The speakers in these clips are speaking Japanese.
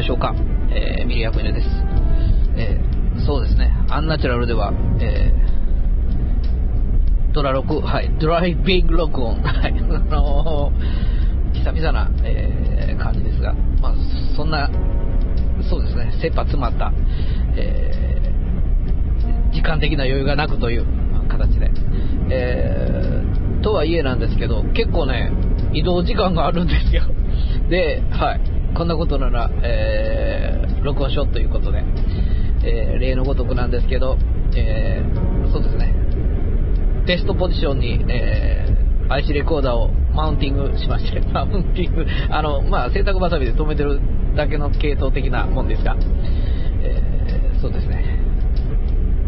でしょうか、えー、ミリアクニです、えー、そうですね。アンナチュラルでは、えー、ドラ6はいドライビング録音。はいあのー、久々な、え、感じですがまあそんなそうですね。切羽詰まった、えー、時間的な余裕がなくという形で、え、とはいえなんですけど結構ね移動時間があるんですよ。で、はい。こんなことなら、えー、録音しようということで、えー、例のごとくなんですけど、えー、そうですね。テストポジションに、えー、IC レコーダーをマウンティングしまして、マウンティング、あの、まあ、洗濯バサミで止めてるだけの系統的なもんですが、えー、そうですね。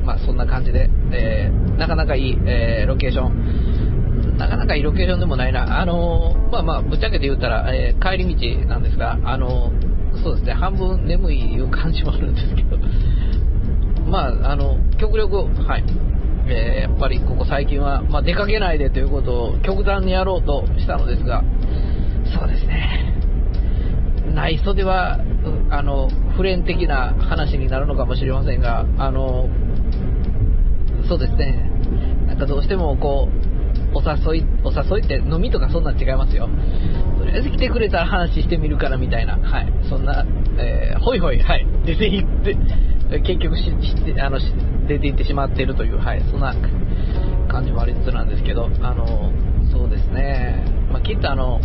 まあ、そんな感じで、えー、なかなかいい、えー、ロケーション、なかなかいいロケーションでもないな。あのー、まあまあ、ぶっちゃけて言ったら、えー、帰り道なんですが、あのー、そうですね、半分眠いいう感じもあるんですけど、まあ、あの、極力、はい、えやっぱりここ最近は、まあ、出かけないでということを極端にやろうとしたのですが、そうですね、内袖は、あの、普遍的な話になるのかもしれませんが、あの、そうですね、なんかどうしてもこう、お誘い、お誘いって飲みとかそんなん違いますよ。とりあえず来てくれたら話してみるからみたいな、はい、そんな、えー、ほいほい、はい、出て行って、結局ししあの出て行ってしまっているという、はい、そんな感じもありつつなんですけど、あの、そうですね、まあ、きっとあの、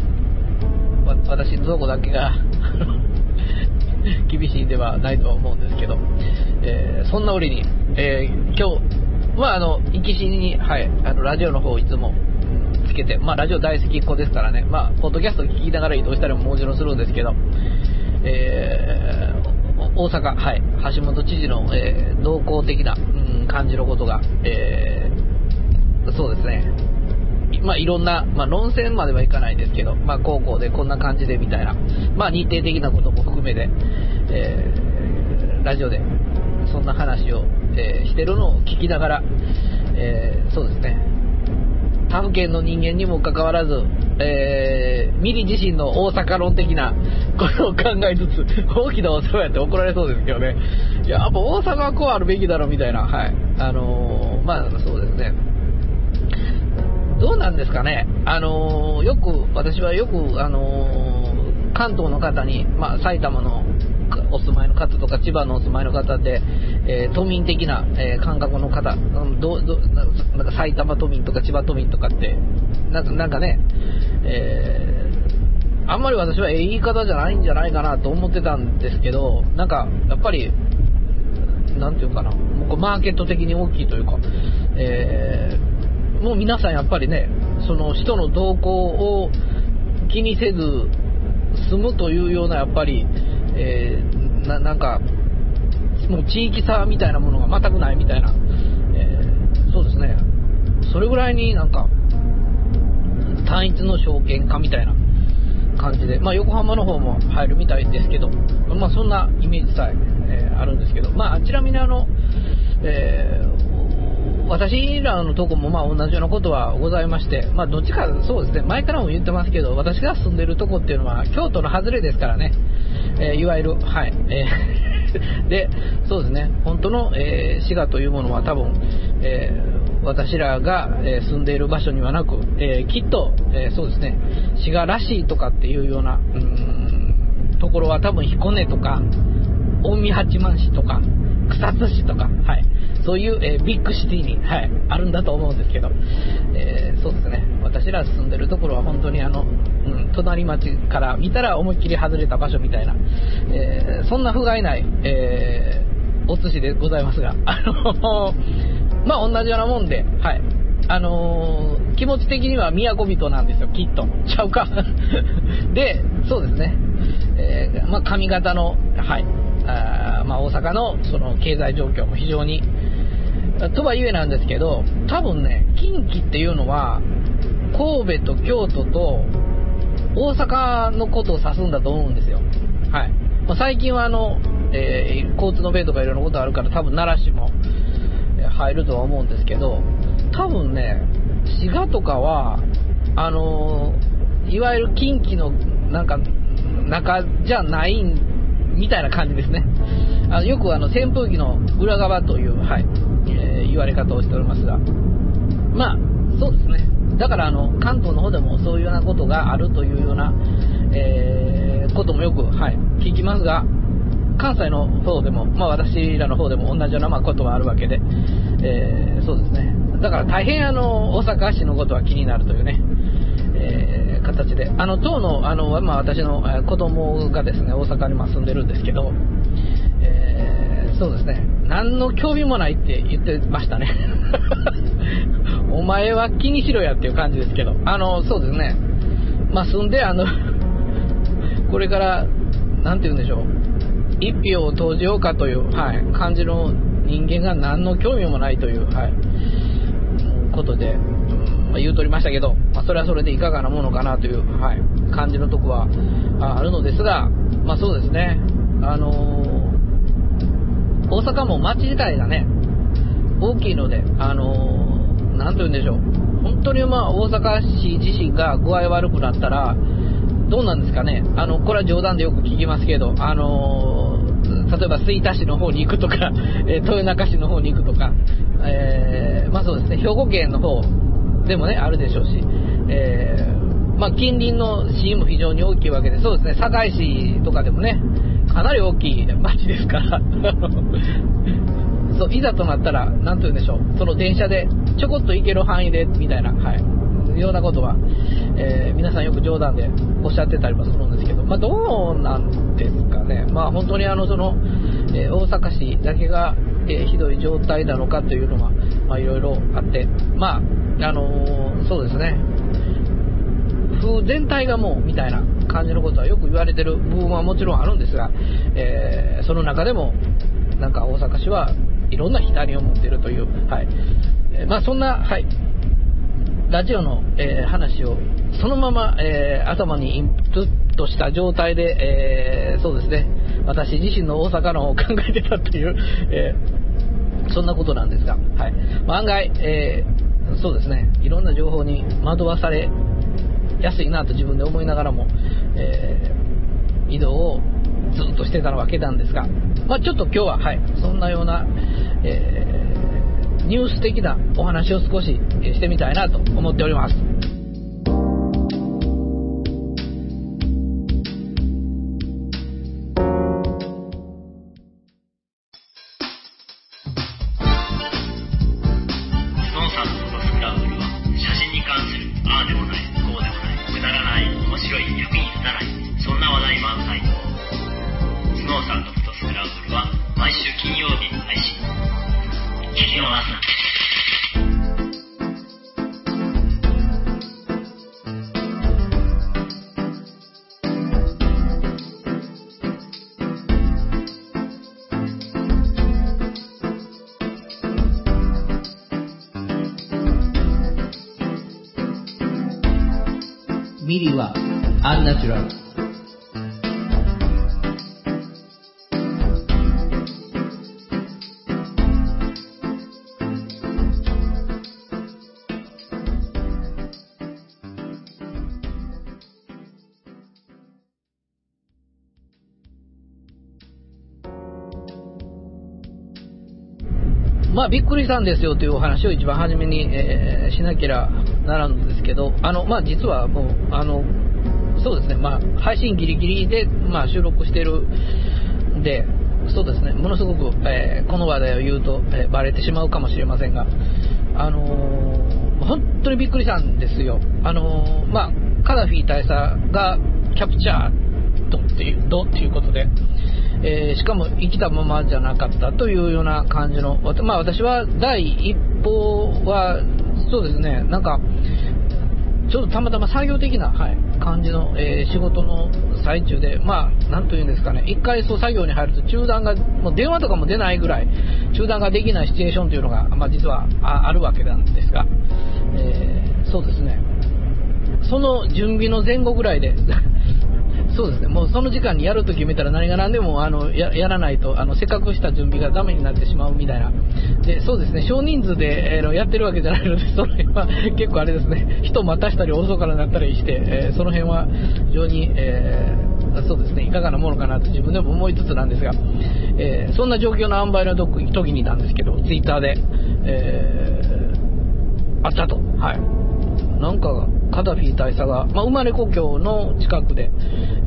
私のとこだけが 厳しいではないとは思うんですけど、えー、そんな折に、えー、今日、まあ、あの、行きしに、はい、あの、ラジオの方をいつもつけて、まあ、ラジオ大好きっ子ですからね、まあ、ポッドキャスト聞きながら移動したりももちろんするんですけど、えー、大阪、はい、橋本知事の、えー、動向的な、うん、感じることが、えー、そうですね、まあ、いろんな、まあ、論戦まではいかないですけど、まあ、高校でこんな感じでみたいな、まあ、日程的なことも含めて、えー、ラジオでそんな話をえー、してるのを聞きながら、えー、そうですね、他府県の人間にもかかわらず、えー、ミリ自身の大阪論的なことを考えつつ、大きなお世話やって怒られそうですけどね、いや、やっぱ大阪はこうあるべきだろみたいな、はい、あのー、まあそうですね。どうなんですかね、あのー、よく、私はよく、あの関東の方に、まあ、埼玉のお住まいの方とか千葉のお住まいの方で、えー、都民的な、えー、感覚の方、どどなんか埼玉都民とか千葉都民とかって、なんかなんかね、えー、あんまり私は言い方じゃないんじゃないかなと思ってたんですけど、なんかやっぱり、なんていうかな、もうマーケット的に大きいというか、えー、もう皆さんやっぱりね、その人の動向を気にせず済むというようなやっぱり、えー、ななんか、もう地域差みたいなものが全くないみたいな、えー、そうですね、それぐらいになんか、単一の証券化みたいな。感じで、まあ、横浜の方も入るみたいですけど、まあ、そんなイメージさええー、あるんですけど、まあ、ちなみにあの、えー、私らのとこもまあ同じようなことはございまして、まあ、どっちかそうですね、前からも言ってますけど、私が住んでるとこっていうのは京都の外れですからね、えー、いわゆる、はい、えー で、そうですね、本当の、えー、滋賀というものは多分、えー、私らが、え住んでいる場所にはなく、えきっと、えそうですね、滋賀らしいとかっていうような、うん、ところは多分彦根とか、近江八幡市とか、草津市とか、はい、そういう、えー、ビッグシティに、はい、あるんだと思うんですけど、えー、そうですね、私ら住んでるところは本当にあの、うん、隣町から見たら思いっきり外れた場所みたいな、えー、そんな不甲斐ない、えお寿司でございますが、あの まあ同じようなもんで、はい。あのー、気持ち的には都人なんですよ、きっと。ちゃうか で、そうですね。えー、まあ、髪型の、はい。あまあ、大阪のその経済状況も非常に、とはいえなんですけど、多分ね、近畿っていうのは、神戸と京都と大阪のことを指すんだと思うんですよ。はい。まあ、最近はあの、えー、交通の便とかいろんなことあるから多分奈良市も入るとは思うんですけど、多分ね、滋賀とかは、あのー、いわゆる近畿のなんか中じゃないみたいな感じですね。あのよくあの扇風機の裏側という、はいえー、言われ方をしておりますが、まあ、そうですね。だからあの関東の方でもそういうようなことがあるというような、えー、こともよく、はい、聞きますが、関西の方でも、まあ、私らの方でも同じようなまことはあるわけで、えー、そうですね。だから大変あの大阪市のことは気になるというね、えー、形で、あの当のあの、まあ、私の子供がですね大阪にま住んでるんですけど、え、そうですね、何の興味もないって言ってましたね。お前は気にしろやっていう感じですけど、あのそうですね、まあ、住んで、あの これから、なんて言うんでしょう、一票を投じようかという、はい、感じの人間が何の興味もないという、はい、ことで、うんまあ、言うとりましたけど、まあ、それはそれでいかがなものかなという、はい、感じのとこはあるのですが、まあ、そうですね、あのー、大阪も街自体がね、大きいので、あのー、なんと言うんでしょう、本当にまあ大阪市自身が具合悪くなったら、どうなんですかね、あのこれは冗談でよく聞きますけど、あの例えば吹田市の方に行くとか、え豊中市の方に行くとか、えー、まあそうですね、兵庫県の方でもね、あるでしょうし、え、まあ、近隣の市も非常に大きいわけで、そうですね、堺市とかでもね、かなり大きい町ですから。そういざとなったら、なんと言うんでしょう、その電車でちょこっと行ける範囲でみたいな、はい、ようなことは、えー、皆さんよく冗談でおっしゃってたりもするんですけど、まあ、どうなんですかね、まあ、本当にあのその、えー、大阪市だけが、えー、ひどい状態なのかというのは、ま、いろいろあって、まああのそうですね、風全体がもうみたいな感じのことはよく言われてる部分はもちろんあるんですが、えその中でも、なんか大阪市はいろんな光を持っているという、はい。えまあ、そんな、はい、ラジオの、えー、話をそのまま、えー、頭にインプットした状態で、えー、そうですね、私自身の大阪のを考えてたという、えそんなことなんですが、はい、案外、えそうですね、いろんな情報に惑わされ安いなと自分で思いながらも、え移動をずっとしてたわけなんですが、まあ、ちょっと今日は、はい、そんなような、えーニュース的なお話を少ししてみたいなと思っております。アンナチュラルまあ、びっくりしたんですよというお話を一番初めに、えー、しなきゃならんのですけど、あの、まあ、実はもう、あの、そうですね、まあ、配信ギリギリで、まあ、収録してるんで、そうですね、ものすごく、えー、この話題を言うと、えー、バレてしまうかもしれませんが、あのー、本当にびっくりしたんですよ。あのまあ、カダフィ大佐がキャプチャーとっていう、っていうことで、えー、しかも生きたままじゃなかったというような感じの、まあ、私は第一報は、そうですね、なんか、ちょっとたまたま作業的な、はい、感じの、えー、仕事の最中で、まあ、なんというんですかね、一回そう作業に入ると中断が、もう電話とかも出ないぐらい、中断ができないシチュエーションというのが、まあ、実はあるわけなんですが、えー、そうですね、その準備の前後ぐらいでそうですね、もうその時間にやると決めたら何が何でもあのやらないとあの、せっかくした準備がダメになってしまうみたいな、でそうですね。少人数で、えー、やってるわけじゃないので、その辺は結構あれですね、人待たしたり遅からなったりして、えー、その辺は非常に、えー、そうですね、いかがなものかなと自分でも思いつつなんですが、えー、そんな状況の塩梅の時になんですけど、ツイッターで、え、あったと。はい。なんか、カダフィ大佐が、まあ、生まれ故郷の近くで、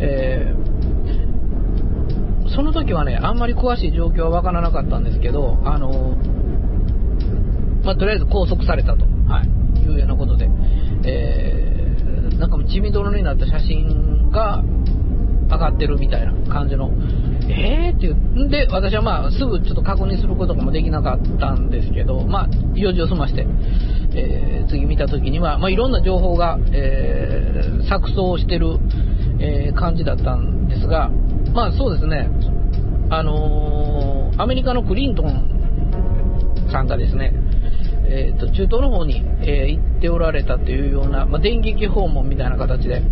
えー、その時はね、あんまり詳しい状況はわからなかったんですけど、あのまあ、とりあえず拘束されたと、はい、いうようなことで、えー、なんかもう血みどろになった写真が上がってるみたいな感じの、えーっていう、で、私はまあ、すぐちょっと確認することもできなかったんですけど、まあ、用事を済まして、えー、次見た時には、まあ、いろんな情報が、えー、錯綜してる、えー、感じだったんですが、まあそうですね、あのアメリカのクリントンさんがですね、えーと、中東の方に、えー、行っておられたというような、まあ、電撃訪問みたいな形で、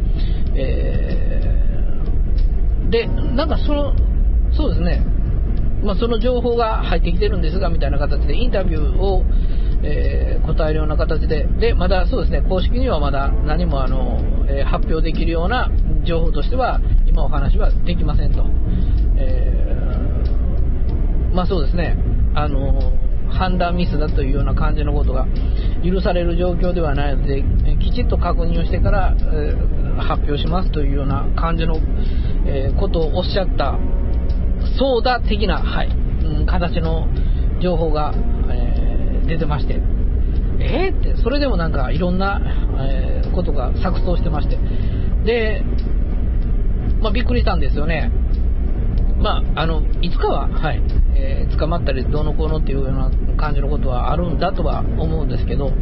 え、で、なんかその、そうですね、まあ、その情報が入ってきてるんですが、みたいな形でインタビューを、えー、答えるような形で、で、まだそうですね、公式にはまだ何もあの、え発表できるような情報としては、今お話はできませんと。えまあそうですね、あの判断ミスだというような感じのことが許される状況ではないので、きちっと確認をしてから、え、発表しますというような感じの、え、ことをおっしゃった、そうだ的な、はい、うん、形の情報が、出てまして、えー？って、それでもなんかいろんな、えことが錯綜してまして、で、まあ、びっくりしたんですよね。まあ、あの、いつかは、はい、えー、捕まったりどうのこうのっていうような感じのことはあるんだとは思うんですけど、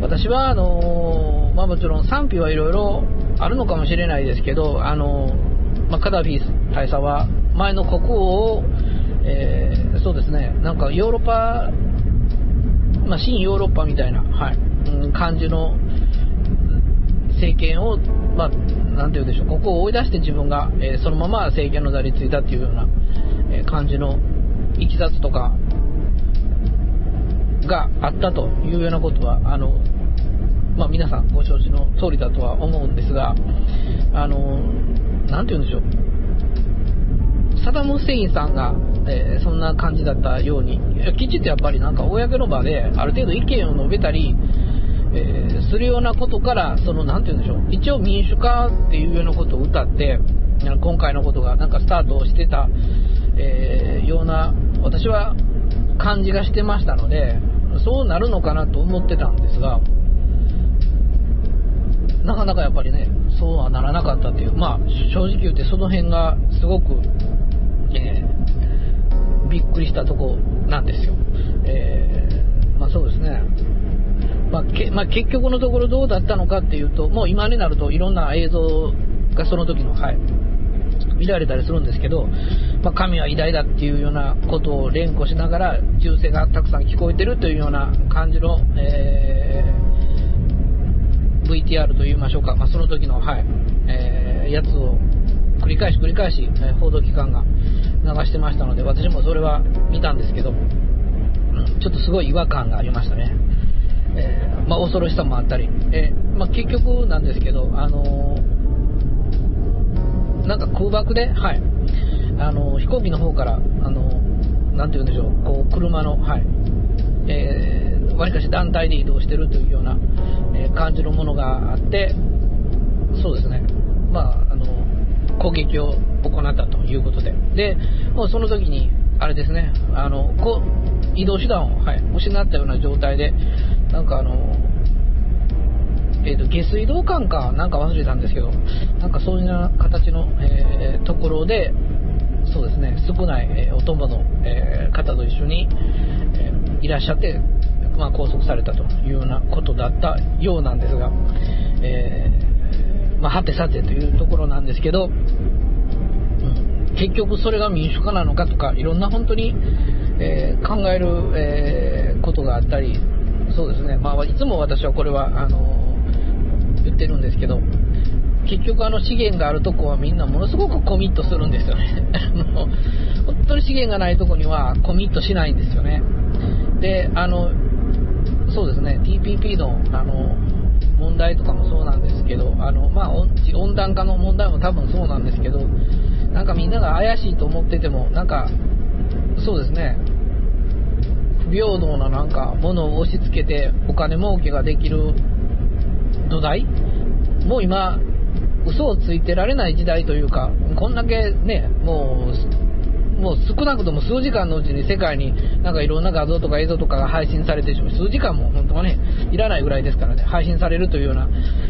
私は、あのー、まあ、もちろん賛否はいろいろあるのかもしれないですけど、あのー、まあ、カダフィ大佐は前の国王を、えー、そうですね、なんかヨーロッパ、まあ、新ヨーロッパみたいな、はい、うん、感じの政権を、まあ、なんて言うでしょう、ここを追い出して自分が、えー、そのまま政権の座についたっていうような、えー、感じのいきさつとかがあったというようなことは、あの、まあ、皆さんご承知の通りだとは思うんですが、あの、なんて言うんでしょう、サダム・フセインさんが、えー、そんな感じだったように、きちっとやっぱりなんか公の場である程度意見を述べたり、えー、するようなことから、その、なんて言うんでしょう、一応民主化っていうようなことを歌って、今回のことがなんかスタートしてた、えー、ような、私は感じがしてましたので、そうなるのかなと思ってたんですが、なかなかやっぱりね、そうはならなかったっていう、まあ、正直言ってその辺がすごく、えー、びっくりしたとこなんですよ。えー、まあそうですね。まあけまあ、結局のところどうだったのかっていうと、もう今になるといろんな映像がその時の、はい、見られたりするんですけど、まあ、神は偉大だっていうようなことを連呼しながら、銃声がたくさん聞こえてるというような感じの、えー、VTR といいましょうか、まあ、その時の、はい、えー、やつを繰り返し繰り返し、え報道機関が流してましたので、私もそれは見たんですけど、ちょっとすごい違和感がありましたね。えー、まあ、恐ろしさもあったり、えー、まあ、結局なんですけど、あのー、なんか空爆で、はい、あの飛行機の方から、あのなんて言うんでしょう、こう車の、はい、えー、わりかし団体で移動してるというような、え感じのものがあって、そうですね、まあ、攻撃を行ったということで、で、もうその時に、あれですね、あのこ移動手段を、はい、失ったような状態で、なんかあの、えーと、下水道管かなんか忘れたんですけど、なんかそういうような形の、えー、ところで、そうですね、少ない、えー、お供の、えー、方と一緒に、えいらっしゃって、まあ、拘束されたというようなことだったようなんですが、えまあ、はてさてというところなんですけど、結局それが民主化なのかとか、いろんな本当に、えー、考える、えー、ことがあったり、そうですね、まあ、いつも私はこれはあの言ってるんですけど、結局あの資源があるとこはみんなものすごくコミットするんですよね。もう本当に資源がないとこにはコミットしないんですよね。で、あの、そうですね、TPP のあの問題とかもそうなんですけど、あの、まあ、温暖化の問題も多分そうなんですけど、なんかみんなが怪しいと思ってても、なんか、そうですね、不平等ななんかものを押し付けてお金儲けができる土台？もう今、嘘をついてられない時代というか、こんだけね、もう、もう少なくとも数時間のうちに世界になんかいろんな画像とか映像とかが配信されてしまう、数時間も本当はね、いらないぐらいですからね、配信されるというような、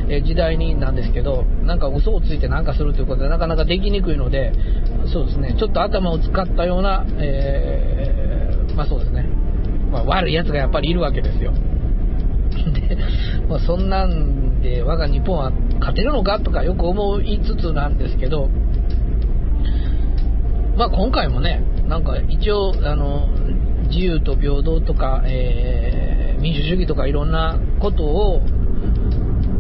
え時代になんですけど、なんか嘘をついてなんかするということでなかなかできにくいので、そうですね、ちょっと頭を使ったような、えー、まあそうですね、まあ、悪い奴がやっぱりいるわけですよ。で、まあ、そんなんで我が日本は勝てるのかとかよく思いつつなんですけど、まあ、今回もね、なんか一応、あの、自由と平等とか、えー、民主主義とかいろんなことを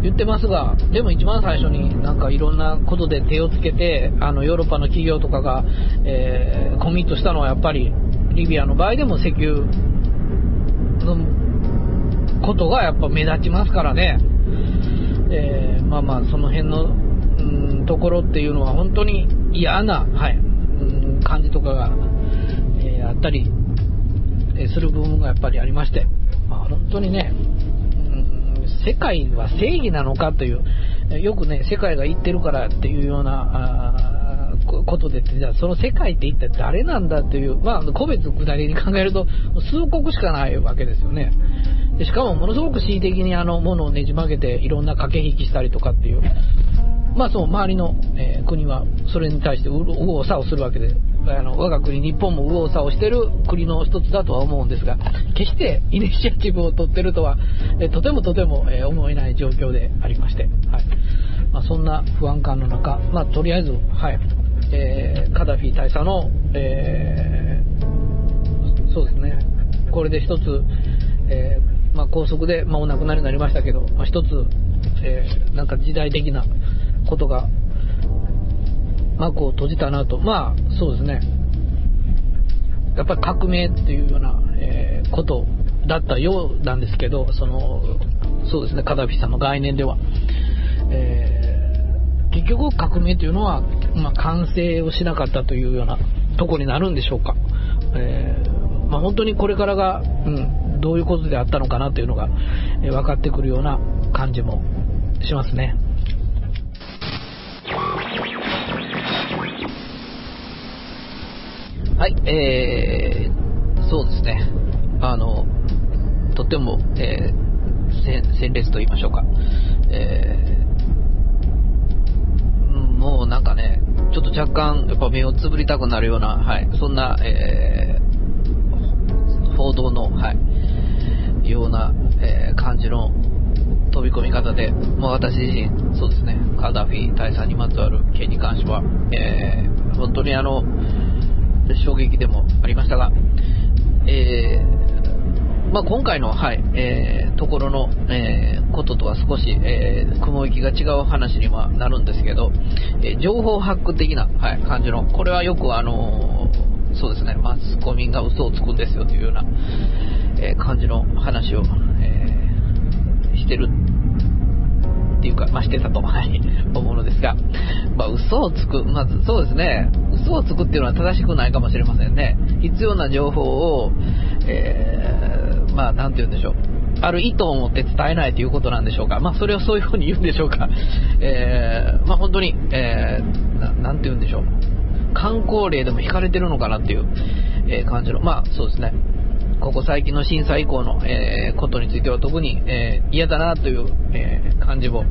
言ってますが、でも一番最初になんかいろんなことで手をつけて、あのヨーロッパの企業とかが、えー、コミットしたのはやっぱりリビアの場合でも石油のことがやっぱ目立ちますからね、えー、まあまあその辺の、うん、ところっていうのは本当に嫌な、はい、感じとかが、えー、あったり、する部分がやっぱりありまして、まあ、本当にね、うん、世界は正義なのかという、よくね、世界が言ってるからっていうような、ことでじゃあその世界って一体誰なんだっていう、まあ、個別具体的に考えると、数国しかないわけですよね。でしかも、ものすごく恣意的にあの、ものをねじ曲げて、いろんな駆け引きしたりとかっていう、まあそう、周りの、えー、国は、それに対して右往左往するわけで、あの、我が国、日本も右往左往してる国の一つだとは思うんですが、決してイニシアチブを取ってるとは、え、とてもとても、え、思えない状況でありまして、はい。まあ、そんな不安感の中、まあ、とりあえず、はい、えー、カダフィ大佐の、えー、そうですね、これで一つ、えー、まあ、高速で、まあ、お亡くなりになりましたけど、まあ、一つ、えー、なんか時代的なことが、幕を閉じたなと、まあ、そうですね、やっぱり革命っていうような、えー、ことだったようなんですけど、その、そうですね、カダフィさんの概念では。えー結局革命というのは、まあ、完成をしなかったというようなとこになるんでしょうか。えー、まあ、本当にこれからが、うん、どういうことであったのかなというのが、え、分かってくるような感じもしますね。はい、えー、そうですね。あの、とても、えー、鮮烈と言いましょうか。えーもうなんかね、ちょっと若干、やっぱ目をつぶりたくなるような、はい、そんな、えー、報道の、はい、ような、えー、感じの飛び込み方で、もう私自身、そうですね、カダフィ大佐にまつわる件に関しては、えー、本当にあの、衝撃でもありましたが、えーまあ、今回の、はいえー、ところの、えー、こととは少し、え、雲行きが違う話にはなるんですけど、え情報ハック的な、はい、感じの、これはよく、あのそうですね、マスコミが嘘をつくんですよというような、え感じの話を、えしてるっていうか、まあ、してたと、はい、思うのですが、まあ、嘘をつく、まずそうですね、嘘をつくっていうのは正しくないかもしれませんね。必要な情報を、えー、まあ、なんて言うんでしょう。ある意図を持って伝えないということなんでしょうか。まあ、それをそういうふうに言うんでしょうか。えー、まあ、本当に、えー、ななんて言うんでしょう。観光例でも引かれてるのかなっていう、えー、感じの、まあ、そうですね。ここ最近の震災以降の、えー、ことについては特に、えー、嫌だなという、え感じも、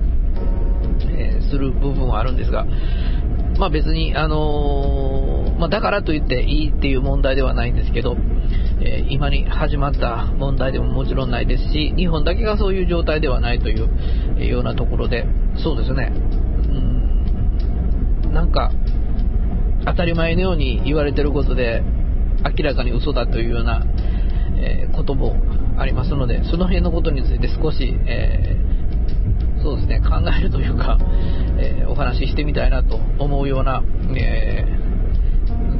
えする部分はあるんですが、まあ別に、あのまあ、だからといっていいっていう問題ではないんですけど、え今に始まった問題でももちろんないですし、日本だけがそういう状態ではないという、ようなところで、そうですね、うん、なんか、当たり前のように言われてることで、明らかに嘘だというような、えこともありますので、その辺のことについて少し、えー、そうですね、考えるというか、えー、お話ししてみたいなと思うような、え、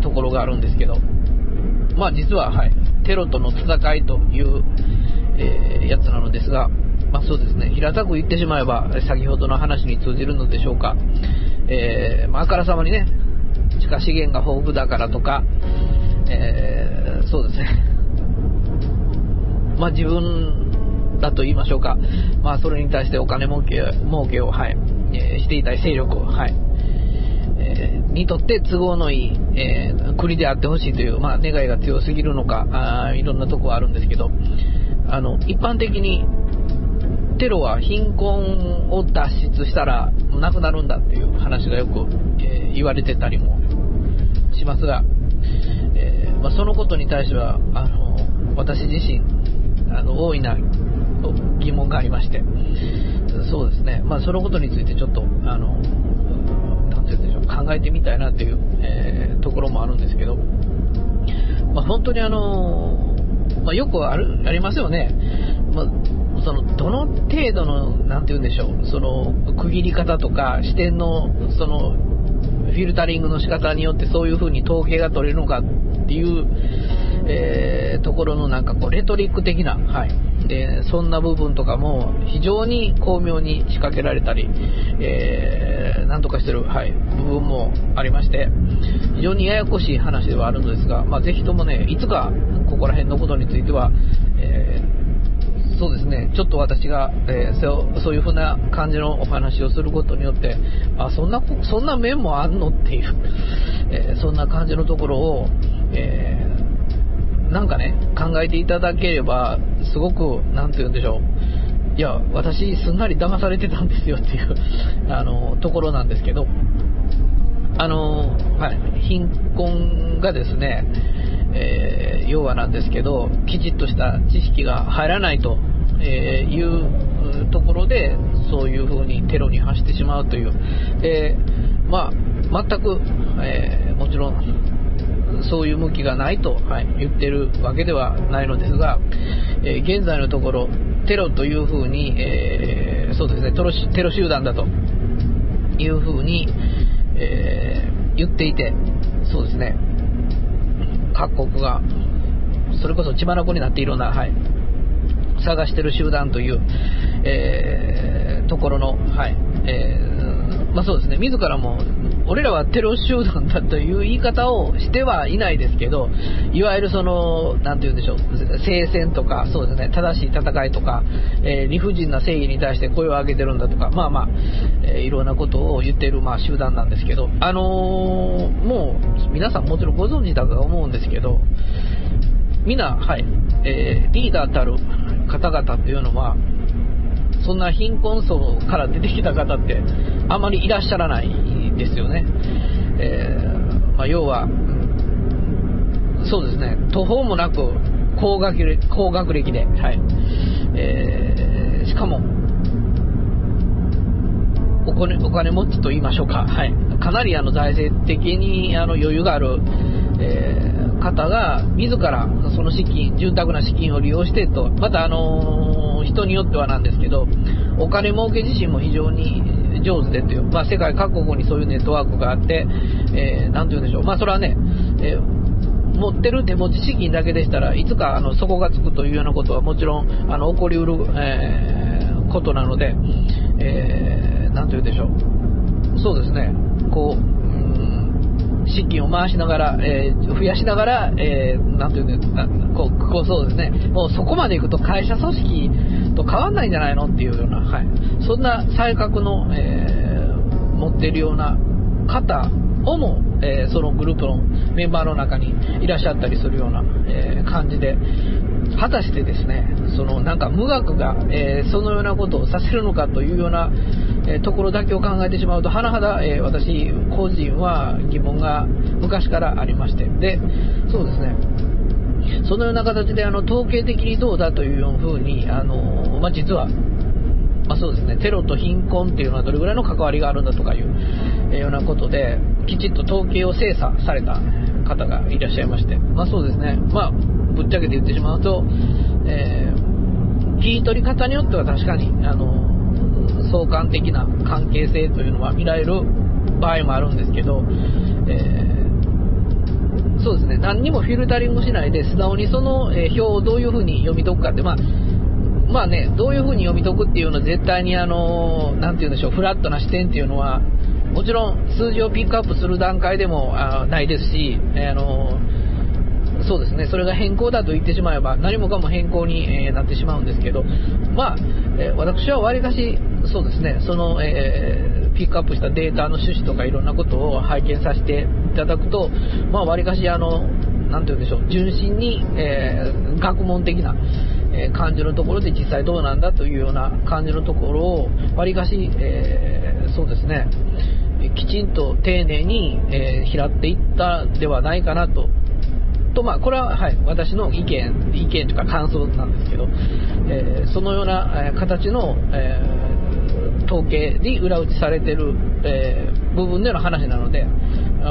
ところがあるんですけど、まあ実は、はい、テロとの戦いという、え、やつなのですが、まあそうですね、平たく言ってしまえば、先ほどの話に通じるのでしょうか。えー、まあ、あからさまにね、地下資源が豊富だからとか、えー、そうですね。まあ自分だと言いましょうか。まあそれに対してお金儲け、儲けを、はい、えー、していたい勢力を、はい、え、にとって都合のいい、えー、国であってほしいという、まあ願いが強すぎるのか、あいろんなとこはあるんですけど、あの、一般的にテロは貧困を脱出したらなくなるんだっていう話がよく、えー、言われてたりもしますが、えー、まあ、そのことに対してはあの私自身あの大いな疑問がありまして。そうですね、まあ、そのことについてちょっとあのなんて言うんでしょう。考えてみたいなっていう、えー、ところもあるんですけど、まあ、本当にあの、まあ、よくあるありますよね、まあ、そのどの程度の、なんて言うんでしょう、その区切り方とか視点のそのフィルタリングの仕方によってそういう風に統計が取れるのかっていう、えー、ところのなんかこうレトリック的な、はい、でそんな部分とかも非常に巧妙に仕掛けられたり、えー、なんとかしてる、はい、部分もありまして非常にややこしい話ではあるのですが、まあ、ぜひともねいつかここら辺のことについては、えーそうですね、ちょっと私が、えー、そういう風な感じのお話をすることによって、あ、そんな、そんな面もあんのっていう、えー、そんな感じのところを、え、なんかね、考えていただければ、すごく、なんて言うんでしょう、いや、私、すんなり騙されてたんですよっていう あの、ところなんですけど、あの、はい、貧困がですね、えー、要はなんですけど、きちっとした知識が入らないとえー、いうところで、そういう風にテロに走ってしまうという、え、まあ、全く、えー、もちろん、そういう向きがないと、はい、言ってるわけではないのですが、え現在のところ、テロという風に、えそうですねテロ、集団だという風に、え言っていて、そうですね、各国が、それこそ血眼になっているような、はい、探してる集団という、えー、ところの、はい、えー、まあ、そうですね、自らも、俺らはテロ集団だという言い方をしてはいないですけど、いわゆるその、なて言うんでしょう、聖戦とか、そうですね、正しい戦いとか、えー、理不尽な正義に対して声を上げてるんだとか、まあまあ、えー、いろんなことを言ってる、まあ、集団なんですけど、あのー、もう、皆さんもちろんご存知だと思うんですけど、みんな、はい、えー、リーダーたる方々っていうのは、そんな貧困層から出てきた方ってあまりいらっしゃらないですよね。えー、まあ、要は、そうですね、途方もなく高学歴高学歴で、はい。えー、しかもお金お金持ちと言いましょうか、はい、かなりあの財政的にあの余裕がある、えー方が自らその資金、潤沢な資金を利用してと、またあの人によってはなんですけど、お金儲け自身も非常に上手でという、まあ、世界各国にそういうネットワークがあって、えー、て言うんでしょう、まあ、それはね、えー持ってる手持ち資金だけでしたらいつかあの底がつくというようなことはもちろんあの起こりうる、えー、ことなので、えー、て言うんでしょう、そうですね、こう資金を回しながら、えー、増やしながら、えー、なんていうんだこう、こうそうですね、もうそこまでいくと会社組織と変わんないんじゃないのっていうような、はい、そんな才覚の、えー、持っているような方をも、えー、そのグループのメンバーの中にいらっしゃったりするような、えー、感じで、果たしてですね、そのなんか無学が、えー、そのようなことをさせるのかというような、えところだけを考えてしまうと、甚だ、え私個人は疑問が昔からありまして、で、そうですね、そのような形であの統計的にどうだというような風に、あのまあ、実は、まあ、そうですね、テロと貧困っていうのはどれぐらいの関わりがあるんだとかいう、えようなことで、きちっと統計を精査された方がいらっしゃいまして、まあそうですね、まあ、ぶっちゃけて言ってしまうと、えー、切り取り方によっては確かに、あの、相関的な関係性というのは見られる場合もあるんですけど、えー、そうですね、何にもフィルタリングしないで、素直にその、表をどういうふうに読み解くかって、まあ、まあね、どういうふうに読み解くっていうのは絶対にあの、なて言うんでしょう、フラットな視点っていうのは、もちろん数字をピックアップする段階でもあないですし、え、あのそうですね、それが変更だと言ってしまえば、何もかも変更に、え、なってしまうんですけど、まあ、え、私はわりかし、そうですね、その、えー、ピックアップしたデータの趣旨とかいろんなことを拝見させていただくと、まあ、わりかし、あの、なて言うんでしょう、純真に、え学問的な、え感じのところで実際どうなんだというような感じのところを、わりかし、えそうですね、きちんと丁寧に、え拾っていったではないかなとと、まあ、これは、はい、私の意見、意見とか感想なんですけど、えー、そのような、形の、えー、統計に裏打ちされてる、えー、部分での話なので、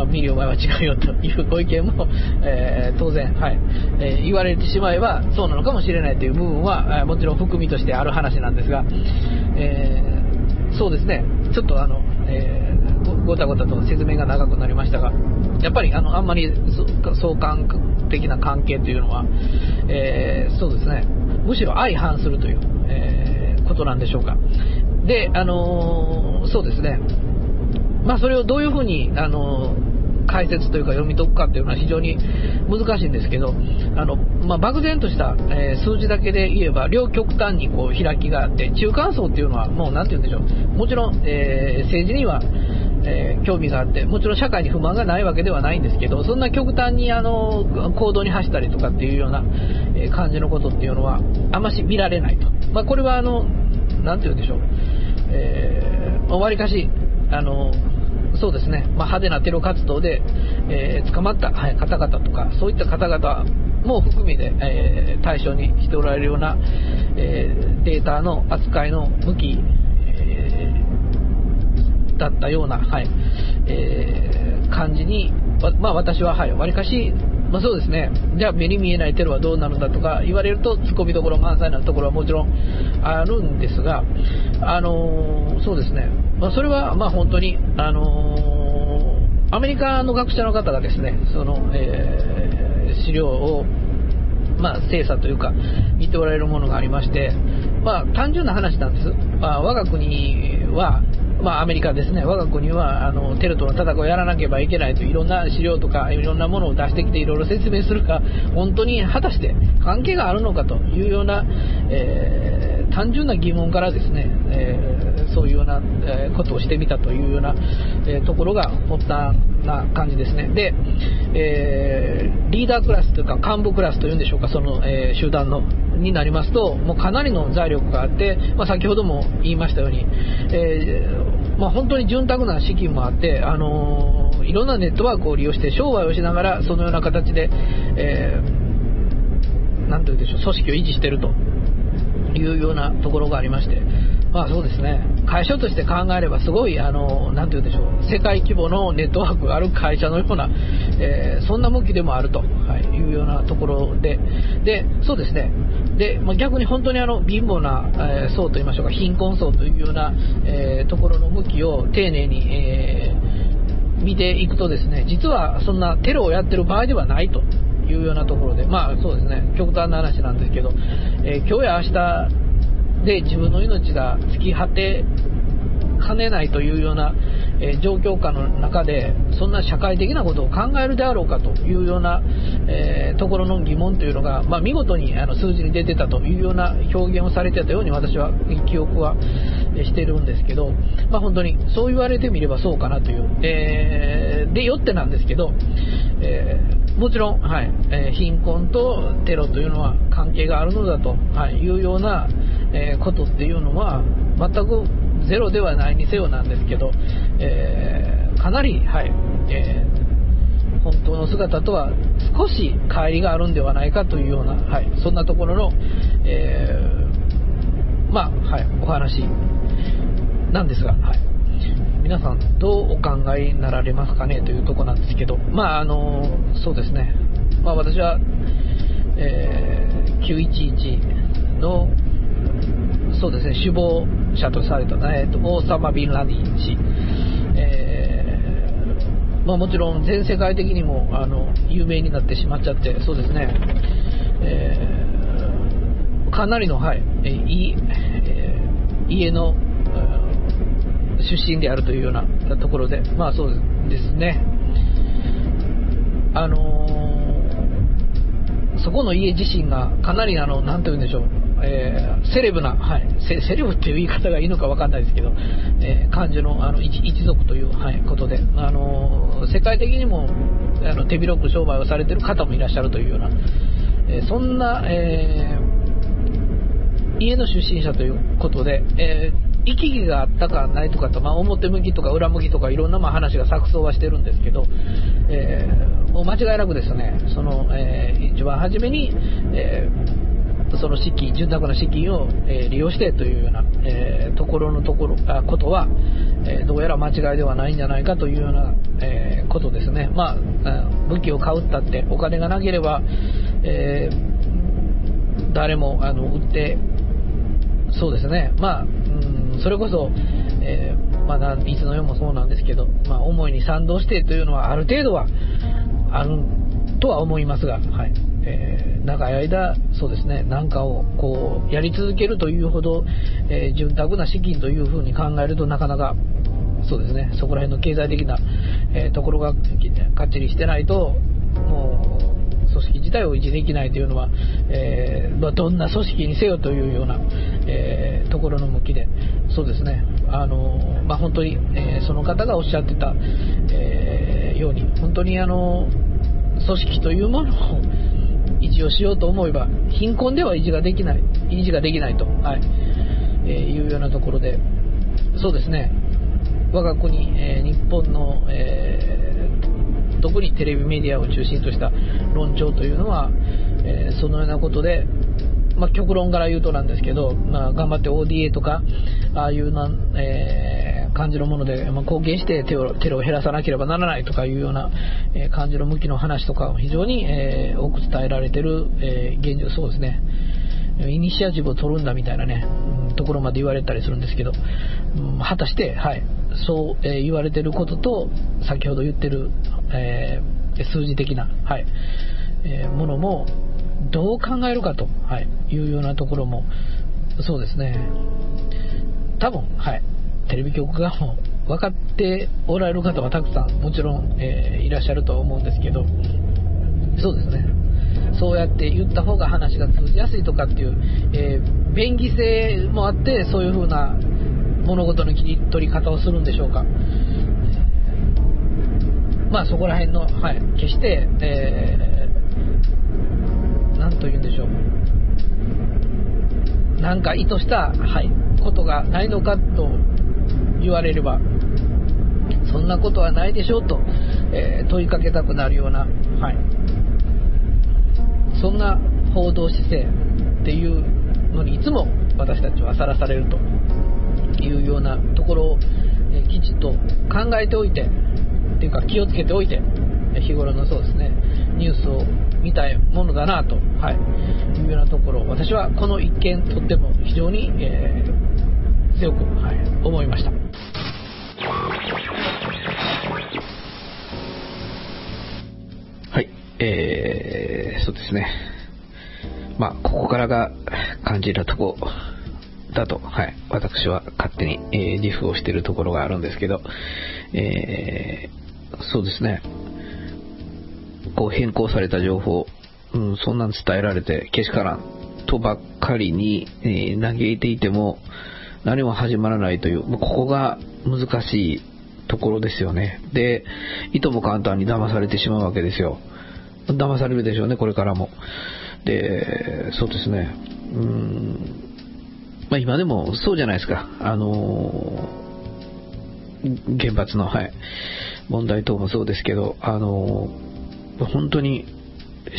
見る前は違うよというご意見も、えー、当然、はいえー、言われてしまえばそうなのかもしれないという部分はえ、もちろん含みとしてある話なんですが、え、そうですね、ちょっとあの、えごたごたと説明が長くなりましたが、やっぱりあのあんまり相関的な関係というのは、えー、そうですね、むしろ相反するという、えー、ことなんでしょうか。で、あのー、そうですね、まあ、それをどういうふうに、あの解説というか読み解くかっていうのは非常に難しいんですけど、あのまあ、漠然とした、えー、数字だけで言えば、両極端にこう開きがあって、中間層っていうのはもう何て言うんでしょう、もちろん、えー、政治には、えー、興味があって、もちろん社会に不満がないわけではないんですけど、そんな極端にあの行動に走ったりとかっていうような、え、感じのことっていうのは、あまし見られないと。まあ、これはあの、なて言うんでしょう、えー、わりかし、あの、そうですね、まあ、派手なテロ活動で、えー、捕まった、はい、方々とか、そういった方々も含めて、えー、対象にしておられるような、えー、データの扱いの向き、だったような、はい。えー、感じに、まあ、私は、はい、わりかし、まあ、そうですね、じゃあ目に見えないテロはどうなるんだとか言われると、ツッコミどころ満載なところはもちろんあるんですが、あのー、そうですね、まあ、それはまあ本当に、あのー、アメリカの学者の方がですね、その、え、資料をまあ、精査というか、見ておられるものがありまして、まあ、単純な話なんです。まあ、我が国は、まあ、アメリカですね、我が国はあのテロとの戦いをやらなければいけないといろんな資料とかいろんなものを出してきていろいろ説明するか、本当に果たして関係があるのかというような、えー、単純な疑問からですね、えー、そういうような、えことをしてみたというような、えところが発端な感じですね。で、えー、リーダークラスというか幹部クラスというんでしょうか、その、え集団のになりますと、もうかなりの財力があって、まあ、先ほども言いましたように、えー、まあ、本当に潤沢な資金もあって、あのー、いろんなネットワークを利用して商売をしながら、そのような形で、えー、なんて言うでしょう、組織を維持しているというようなところがありまして、まあそうですね、会社として考えれば、すごい、あの、なて言うんでしょう、世界規模のネットワークがある会社のような、えー、そんな向きでもあると、はい、いうようなところで、で、そうですね、で、まあ、逆に本当にあの、貧乏な、えー、層といいましょうか、貧困層というような、えー、ところの向きを丁寧に、え見ていくとですね、実はそんなテロをやってる場合ではないと。いうようなところで、まあそうですね、極端な話なんですけど、え今日や明日で自分の命が突き果てかねないというような、えー、状況下の中でそんな社会的なことを考えるであろうかというような、えー、ところの疑問というのが、まあ、見事にあの数字に出てたというような表現をされてたように私は記憶はしてるんですけど、まあ、本当にそう言われてみればそうかなという、えー、でよってなんですけど、えもちろん、はいえ貧困とテロというのは関係があるのだと、はい、いうような、えー、ことっていうのは全くゼロではないにせよなんですけど、えー、かなり、はいえー、本当の姿とは少し乖離があるんではないかというような、はい、そんなところの、えー、まあ、はい、お話なんですが、はい、皆さんどうお考えになられますかねというとこなんですけど、まああのそうですね、まあ、私は、えー、911のそうですね、首謀者とされた、えーと、オーサマ・ビンラディン氏、えー、まあ、もちろん全世界的にもあの有名になってしまっちゃって、そうですね、えー、かなりの、はい、えいえー、家の、出身であるというようなところで、まあそうですね、あのー、そこの家自身がかなりあの、なて言うんでしょう、えー、セレブな、はい、セセレブっていう言い方がいいのか分かんないですけど、えー、感じのあの一一族という、はい、ことで、あの、世界的にもあの手広く商売をされてる方もいらっしゃるというような、えそんな、え家の出身者ということで、え行き来があったかないとかと、まあ、表向きとか裏向きとかいろんなまあ話が錯綜はしてるんですけど、えもう間違いなくですね、その、え一番初めに、えその資金、潤沢な資金を、え利用してというような、えところのところ、あことは、えどうやら間違いではないんじゃないかというような、えことですね。まあ、武器を買うったってお金がなければ、えー、誰もあの売って、そうですね、まあ、うん、それこそ、えー、まあ、いつの世もそうなんですけど、まあ、思いに賛同してというのはある程度はあるとは思いますが、はいえー、長い間、そうですね、なんかをこうやり続けるというほど、えー、潤沢な資金というふうに考えるとなかなか、そうですね、そこら辺の経済的な、えー、ところがかっちりしてないと、もう、組織自体を維持できないというのは、えー、どんな組織にせよというような、え、ところの向きで、そうですね、あのまあ、本当に、え、その方がおっしゃってた、えように、本当にあの組織というものを維持をしようと思えば、貧困では維持ができない、維持ができないと、はい。えー、いうようなところで、そうですね、我が国、えー、日本の、えー、特にテレビメディアを中心とした論調というのは、えそのようなことで、まあ、極論から言うとなんですけど、まあ、頑張って ODA とか、ああいうな、えー、感じのもので、まあ、貢献してテロテロを減らさなければならないとかいうような、えー、感じの向きの話とかを非常に、えー、多く伝えられている、え現状、そうですね。イニシアチブを取るんだみたいなね、うん、ところまで言われたりするんですけど、うん、果たして、はい、そう、え言われてることと、先ほど言ってる、え数字的な、はい、えものも、どう考えるかと、はい、いうようなところも、そうですね、多分、はい、テレビ局側も分かっておられる方はたくさん、もちろん、えー、いらっしゃるとは思うんですけど、そうですね、そうやって言った方が話が通じやすいとかっていう、えー、便宜性もあって、そういう風な物事の切り取り方をするんでしょうか。まあそこら辺の、はい、決して、えー何と言うんでしょう。なんか意図した、はい、ことがないのかと言われれば、そんなことはないでしょうと、えー、問いかけたくなるような、はい、そんな報道姿勢っていうのにいつも私たちはさらされるというようなところを、えー、きちっと考えておいて、っていうか気をつけておいて、日頃のそうですね、ニュースを見たいものだなと、はい、いうようなところ、私はこの一件とっても非常に、えー、強く、はい、思いました。えー、そうですね。まあ、ここからが感じたとこだと、はい、私は勝手に、えー、自負をしているところがあるんですけど、えー、そうですね。こう変更された情報、うん、そんなん伝えられてけしからんとばっかりに、えー、嘆いていても何も始まらないという、ここが難しいところですよね。で、いとも簡単に騙されてしまうわけですよ。騙されるでしょうね、これからも。で、そうですね。うん。まあ今でもそうじゃないですか。あのー、原発の、はい、問題等もそうですけど、あのー本当に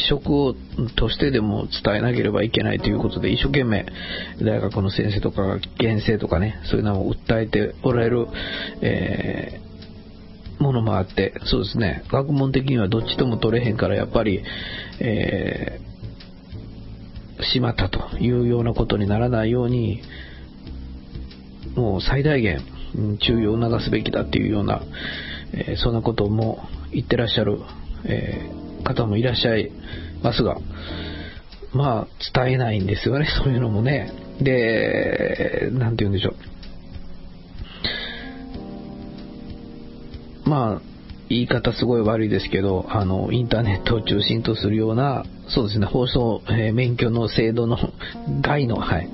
職をとしてでも伝えなければいけないということで、一生懸命大学の先生とかが厳正とかね、そういうのを訴えておられる、え、ものもあって、そうですね、学問的にはどっちとも取れへんから、やっぱり、えー、しまったというようなことにならないように、もう最大限注意を促すべきだっていうような、えー、そんなことも言ってらっしゃるえー、方もいらっしゃいますが、まあ、伝えないんですよね、そういうのもね。で、なんて言うんでしょう。まあ、言い方すごい悪いですけど、あの、インターネットを中心とするような、そうですね、放送、えー、免許の制度の外の、はい、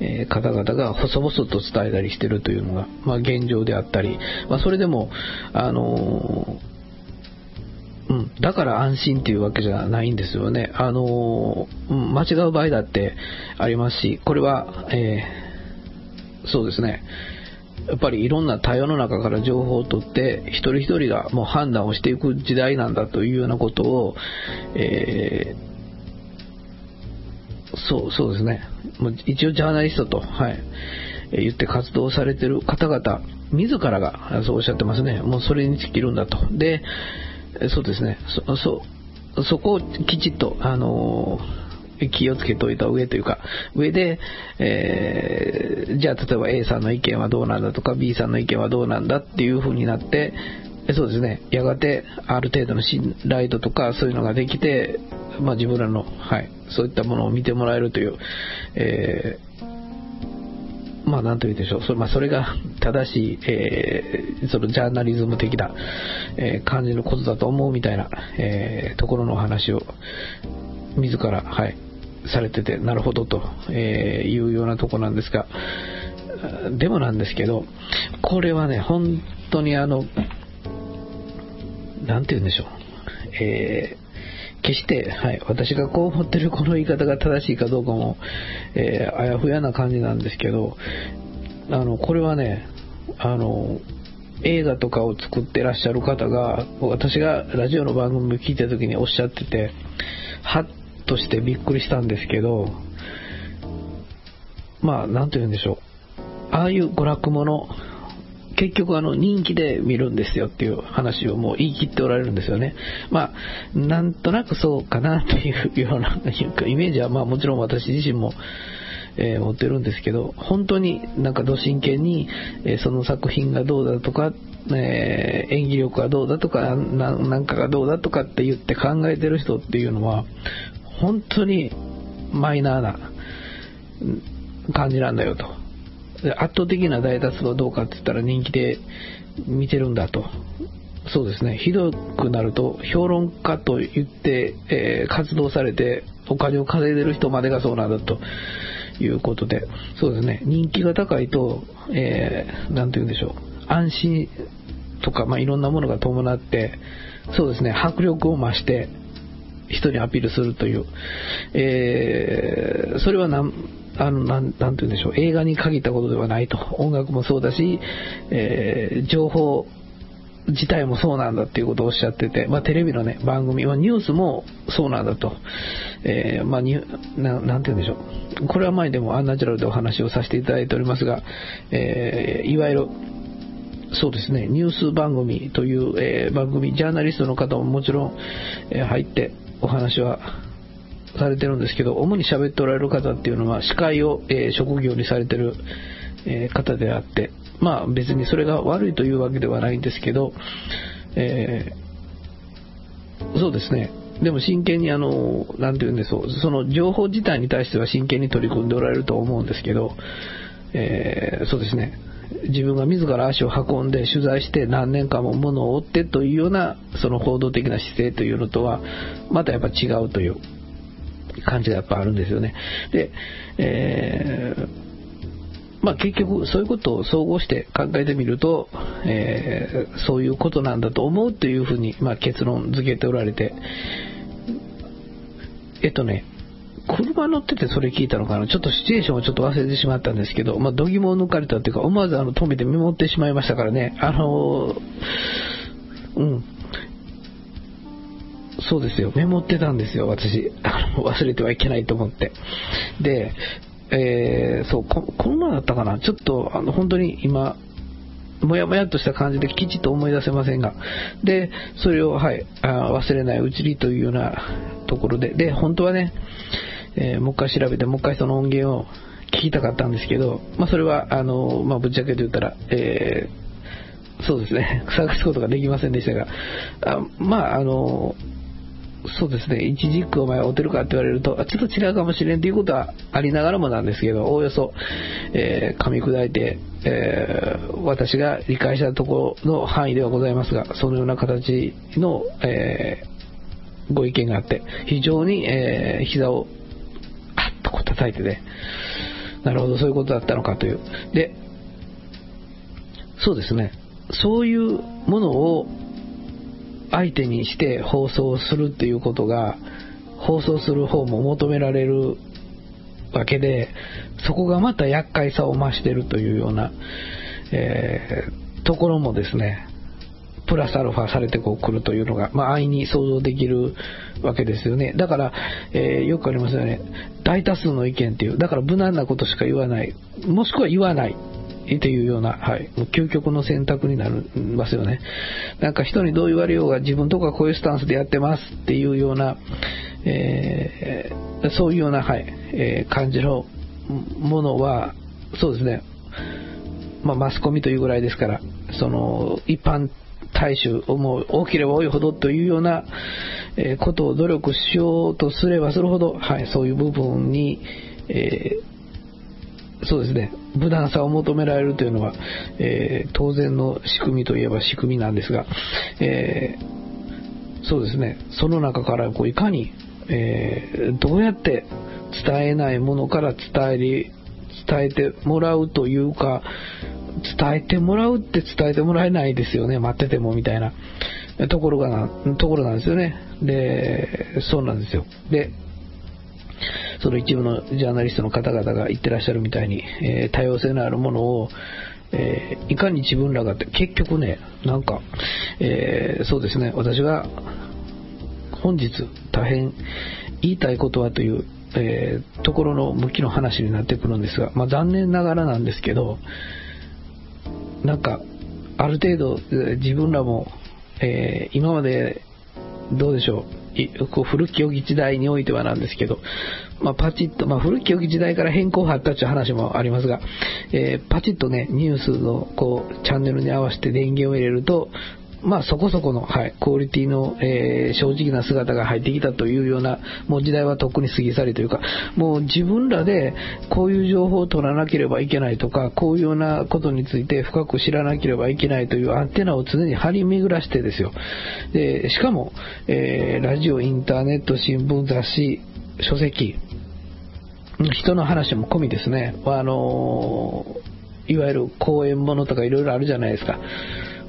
えー、方々が細々と伝えたりしてるというのが、まあ、現状であったり、まあ、それでも、あのー、うん、だから安心っていうわけじゃないんですよね。あのー、うん、間違う場合だってありますし、これは、えそうですね、やっぱりいろんな多様の中から情報を取って一人一人がもう判断をしていく時代なんだというようなことを、えー、そうそうですね。一応ジャーナリストと、はい、言って活動されてる方々自らがそうおっしゃってますね。もうそれに尽きるんだと。でそうですね。そそそこをきちっとあのー気をつけといた上というか、上で、えー、じゃあ例えば A さんの意見はどうなんだとか B さんの意見はどうなんだっていう風になって、そうですね、やがてある程度の信頼度とかそういうのができて、まあ、自分らの、はい、そういったものを見てもらえるという、えー、まあ、なんと言うでしょう。それ,、まあ、それが 正しい、えー、そのジャーナリズム的な、えー、感じのことだと思うみたいな、え、ところのお話を、自ら、はい、されてて、なるほどと、えいうようなとこなんですが、でもなんですけど、これはね、本当にあの、なんて言うんでしょう。えー、決して、はい、私がこう思ってるこの言い方が正しいかどうかも、えー、あやふやな感じなんですけど、あの、これはね、あの、映画とかを作ってらっしゃる方が、私がラジオの番組を聞いた時におっしゃってて、はっとしてびっくりしたんですけど、まあ、なんと言うんでしょう。ああいう娯楽もの、結局あの人気で見るんですよっていう話をもう言い切っておられるんですよね。まあ、なんとなくそうかなというようなイメージはまあもちろん私自身も、えー、持ってるんですけど、本当になんかど真剣に、えー、その作品がどうだとか、えー、演技力がどうだとかなんかがどうだとかって言って考えてる人っていうのは本当にマイナーな感じなんだよと。圧倒的な大多数はどうかって言ったら人気で見てるんだと。そうですね。ひどくなると、評論家と言って、えー、活動されてお金を稼いでる人までがそうなんだということで、そうですね。人気が高いと、えー、なんて言うんでしょう。安心とか、まあ、いろんなものが伴って、そうですね。迫力を増して、人にアピールするという、えー、それはなん、あの、なん、なんて言うんでしょう、映画に限ったことではないと。音楽もそうだし、えー、情報自体もそうなんだっていうことをおっしゃってて、まあ、テレビのね、番組はニュースもそうなんだと。えー、まあ、にな、なんて言うんでしょう。これは前でもアンナチュラルでお話をさせていただいておりますが、えー、いわゆる、そうですね、ニュース番組という、えー、番組、ジャーナリストの方ももちろん、えー、入ってお話はされてるんですけど、主に喋っておられる方っていうのは、司会を、えー、職業にされてる、え方であって、まあ別にそれが悪いというわけではないんですけど、えそうですね、でも真剣にあの、なんて言うんでしょう、その情報自体に対しては真剣に取り組んでおられると思うんですけど、えー、そうですね、自分が自ら足を運んで取材して何年間も物を追ってというようなその報道的な姿勢というのとはまたやっぱ違うという感じがやっぱあるんですよね。で、えー、まあ結局そういうことを総合して考えてみると、えー、そういうことなんだと思うというふうに、まあ、結論付けておられて、えっとね、車乗っててそれ聞いたのかな？ちょっとシチュエーションをちょっと忘れてしまったんですけど、まあ、度肝を抜かれたっていうか、思わずあの止めてメモってしまいましたからね。あのうん。そうですよ。メモってたんですよ、私。あの忘れてはいけないと思って。で、えー、そう、こ、この前だったかな？ちょっと、あの、本当に今、もやもやっとした感じできちっと思い出せませんが、で、それを、はい、あ忘れないうちにというようなところで、で、本当はね、えー、もう一回調べて、もう一回その音源を聞きたかったんですけど、まあ、それは、あの、まあ、ぶっちゃけて言ったら、えー、そうですね、探すことができませんでしたが、あまあ、あの、そうですね、一軸お前追ってるかって言われると、ちょっと違うかもしれんということはありながらもなんですけど、おおよそ、えー、噛み砕いて、えー、私が理解したところの範囲ではございますが、そのような形の、えー、ご意見があって、非常に、えー、膝を、と叩いてね、なるほど、そういうことだったのかという。で、そうですね、そういうものを相手にして放送するっていうことが、放送する方も求められるわけで、そこがまた厄介さを増してるというような、えー、ところもですね、プラスアルファされてこう来るというのが、まあ、安易に想像できるわけですよね。だから、えー、よくありますよね。大多数の意見っていう、だから無難なことしか言わない、もしくは言わない。っていうような、はい、もう究極の選択になりますよね。なんか人にどう言われようが自分とかこういうスタンスでやってますっていうような、えー、そういうような、はい、えー、感じのものは、そうですね、まあ、マスコミというぐらいですから、その、一般大衆、もう多ければ多いほどというような、えことを努力しようとすればするほど、はい、そういう部分に、えー、そうですね、無難さを求められるというのは、えー、当然の仕組みといえば仕組みなんですが、えー、そうですね、その中からこういかに、え、どうやって伝えないものから伝えり、伝えてもらうというか、伝えてもらうって伝えてもらえないですよね、待っててもみたいなところがな、ところなんですよね。で、そうなんですよ。で、その一部のジャーナリストの方々が言ってらっしゃるみたいに、えー、多様性のあるものを、えー、いかに自分らがって、結局ね、なんか、えー、そうですね、私が本日大変言いたいことはという、えー、ところの向きの話になってくるんですが、まあ、残念ながらなんですけど、なんか、ある程度自分らも、えー、今までどうでしょう、こう古き良き時代においてはなんですけど、まあ、パチッと、まあ、古き良き時代から変更があったという話もありますが、えー、パチッとね、ニュースのこうチャンネルに合わせて電源を入れると、まあそこそこの、はい、クオリティの、えー、正直な姿が入ってきたというような、もう時代はとっくに過ぎ去りというか、もう自分らでこういう情報を取らなければいけないとか、こういうようなことについて深く知らなければいけないというアンテナを常に張り巡らしてですよ。で、しかも、えー、ラジオ、インターネット、新聞、雑誌、書籍、人の話も込みですね。あのー、いわゆる講演ものとかいろいろあるじゃないですか。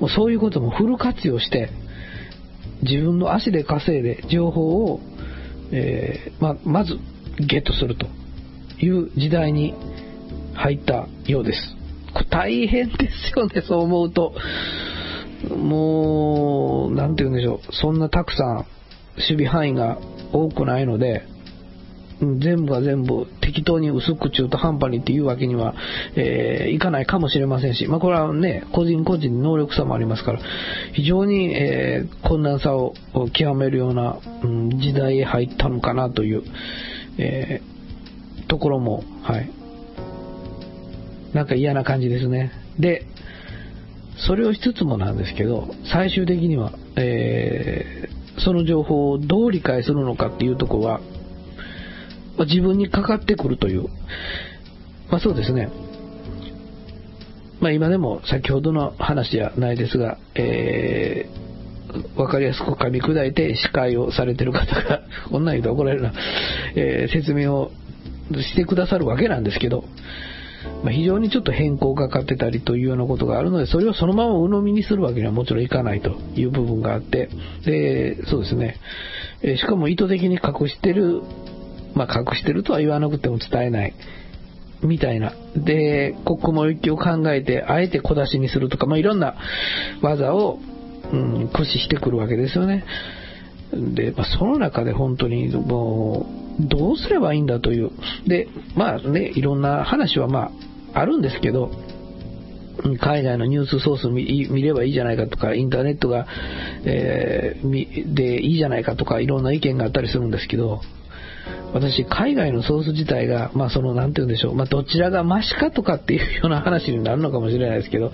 もうそういうこともフル活用して、自分の足で稼いで情報を、えー、ままずゲットするという時代に入ったようです。大変ですよね、そう思うと。もう、なんて言うんでしょう。そんなたくさん守備範囲が多くないので、全部が全部適当に薄く中途半端にっていうわけには、えー、いかないかもしれませんし、まあ、これはね、個人個人能力差もありますから、非常に、えー、困難さを極めるような、うん、時代へ入ったのかなという、えー、ところも、はい。なんか嫌な感じですね。で、それをしつつもなんですけど、最終的には、えー、その情報をどう理解するのかっていうところは、まあ、自分にかかってくるという、まあ、そうですね。まあ、今でも先ほどの話じゃないですが、えー、分かりやすく噛み砕いて司会をされてる方が、こんなん言うと怒られるな、えー、説明をしてくださるわけなんですけど、まあ、非常にちょっと変更がかかってたりというようなことがあるので、それをそのまま鵜呑みにするわけにはもちろんいかないという部分があって、で、そうですね。えしかも意図的に隠してるまあ、隠してるとは言わなくても伝えない。みたいな。で、国も行きを考えて、あえて小出しにするとか、まあ、いろんな技を、うん、駆使してくるわけですよね。で、まあ、その中で本当にもう、どうすればいいんだという。で、まあね、いろんな話はまあ、あるんですけど、海外のニュースソース見見ればいいじゃないかとか、インターネットが、えー、でいいじゃないかとか、いろんな意見があったりするんですけど、私、海外のソース自体が、まあその、なんて言うんでしょう、まあどちらがマシかとかっていうような話になるのかもしれないですけど、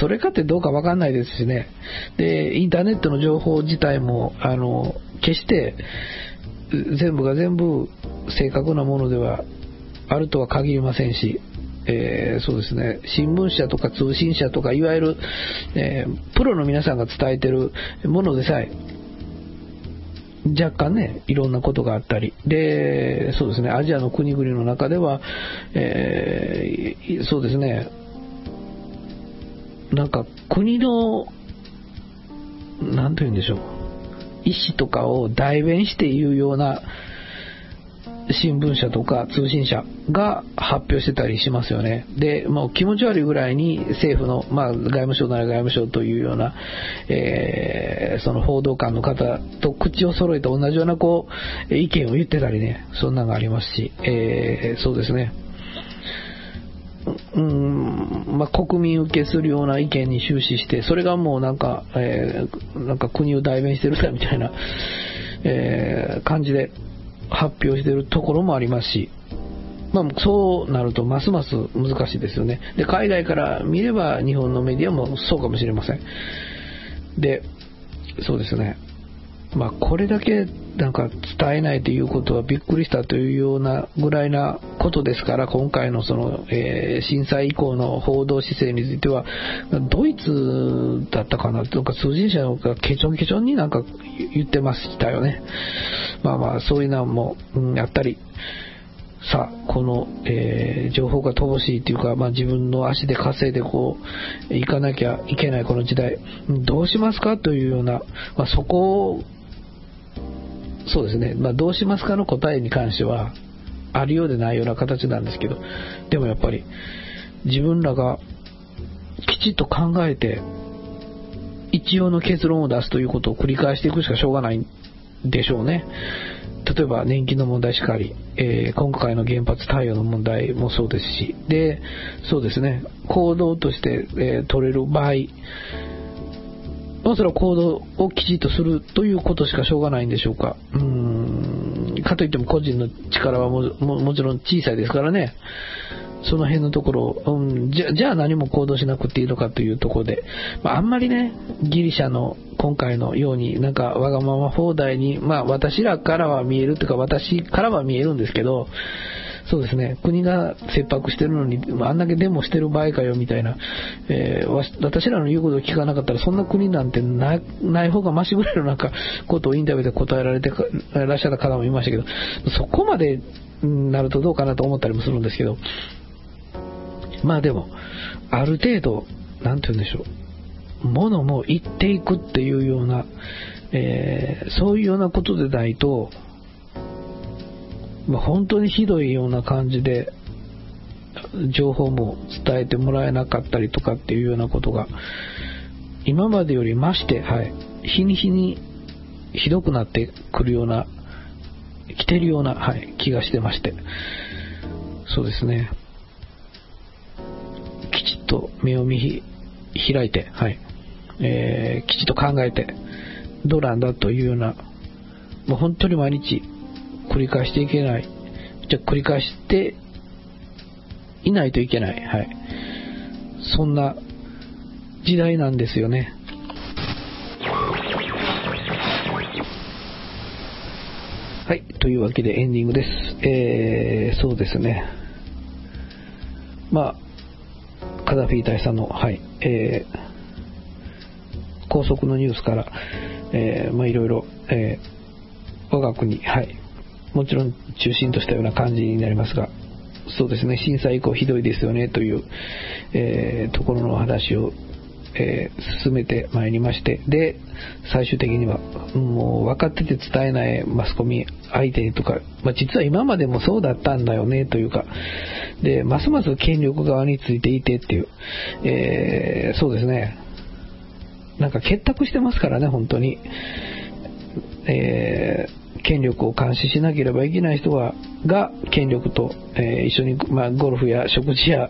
それかってどうかわかんないですしね。で、インターネットの情報自体も、あの、決して全部が全部正確なものではあるとは限りませんし、えー、そうですね、新聞社とか通信社とか、いわゆる、えー、プロの皆さんが伝えてるものでさえ、若干ね、いろんなことがあったり、で、そうですね、アジアの国々の中では、えー、そうですね、なんか国の、なんと言うんでしょう、意思とかを代弁して言うような、新聞社とか通信社が発表してたりしますよね。で、もう気持ち悪いぐらいに政府の、まあ、外務省なら外務省というような、えー、その報道官の方と口を揃えて同じようなこう、意見を言ってたりね、そんなのがありますし、えー、そうですね。うん、まあ、国民受けするような意見に終始して、それがもうなんか、えー、なんか国を代弁してるだみたいな、えー、感じで発表しているところもありますし、まあ、そうなるとますます難しいですよね。で、海外から見れば日本のメディアもそうかもしれません。で、そうですね。まあ、これだけなんか伝えないということはびっくりしたというようなぐらいなことですから、今回のその、えー、震災以降の報道姿勢については、ドイツだったかなとか通信社がケチョンケチョンになんか言ってましたよね。まあまあ、そういうのも、うん、やったり、さあ、この、えー、情報が乏しいというか、まあ、自分の足で稼いでこう、行かなきゃいけないこの時代、どうしますかというような、まあ、そこをそうですね、まあ、どうしますかの答えに関しては、あるようでないような形なんですけど、でもやっぱり、自分らがきちっと考えて、一応の結論を出すということを繰り返していくしかしょうがないんでしょうね。例えば年金の問題しかり、えー、今回の原発対応の問題もそうですし、で、そうですね、行動として、えー、取れる場合、まあ、それは行動をきちっとするということしかしょうがないんでしょうか。うーん、かといっても個人の力はもちろん小さいですからね。その辺のところ、うん、じゃじゃあ何も行動しなくていいのかというところで、まあ、あんまりね、ギリシャの今回のように、なんかわがまま放題に、まあ私らからは見えるというか私からは見えるんですけど、そうですね、国が切迫してるのに、あんだけデモしてる場合かよみたいな、えー、私らの言うことを聞かなかったら、そんな国なんてない方がマシぐらいのなんかことをインタビューで答えられてらっしゃった方もいましたけど、そこまでなるとどうかなと思ったりもするんですけど、まあでも、ある程度、なんて言うんでしょう、ものも言っていくっていうような、えー、そういうようなことでないと、まあ、本当にひどいような感じで、情報も伝えてもらえなかったりとかっていうようなことが、今までより増して、はい、日に日にひどくなってくるような、来てるような、はい、気がしてまして、そうですね。きちっと目を見開いて、はい、えー、きちっと考えて、どうなんだというような、もう本当に毎日繰り返していけない。じゃ繰り返していないといけない。はい。そんな時代なんですよね。はい。というわけでエンディングです。えー、そうですね。まあ、カダフィー大佐の、はい、えー、高速のニュースから、えー、まあいろいろ、えー、我が国、はい、もちろん中心としたような感じになりますが、そうですね、震災以降ひどいですよねという、えー、ところの話を、えー、進めてまいりまして、で、最終的には、もう分かってて伝えないマスコミ相手とか、まあ、実は今までもそうだったんだよねというか、で、ますます権力側についていてっていう、えー、そうですね、なんか結託してますからね、本当に。えー権力を監視しなければいけない人がが権力と、えー、一緒に、まあ、ゴルフや食事や、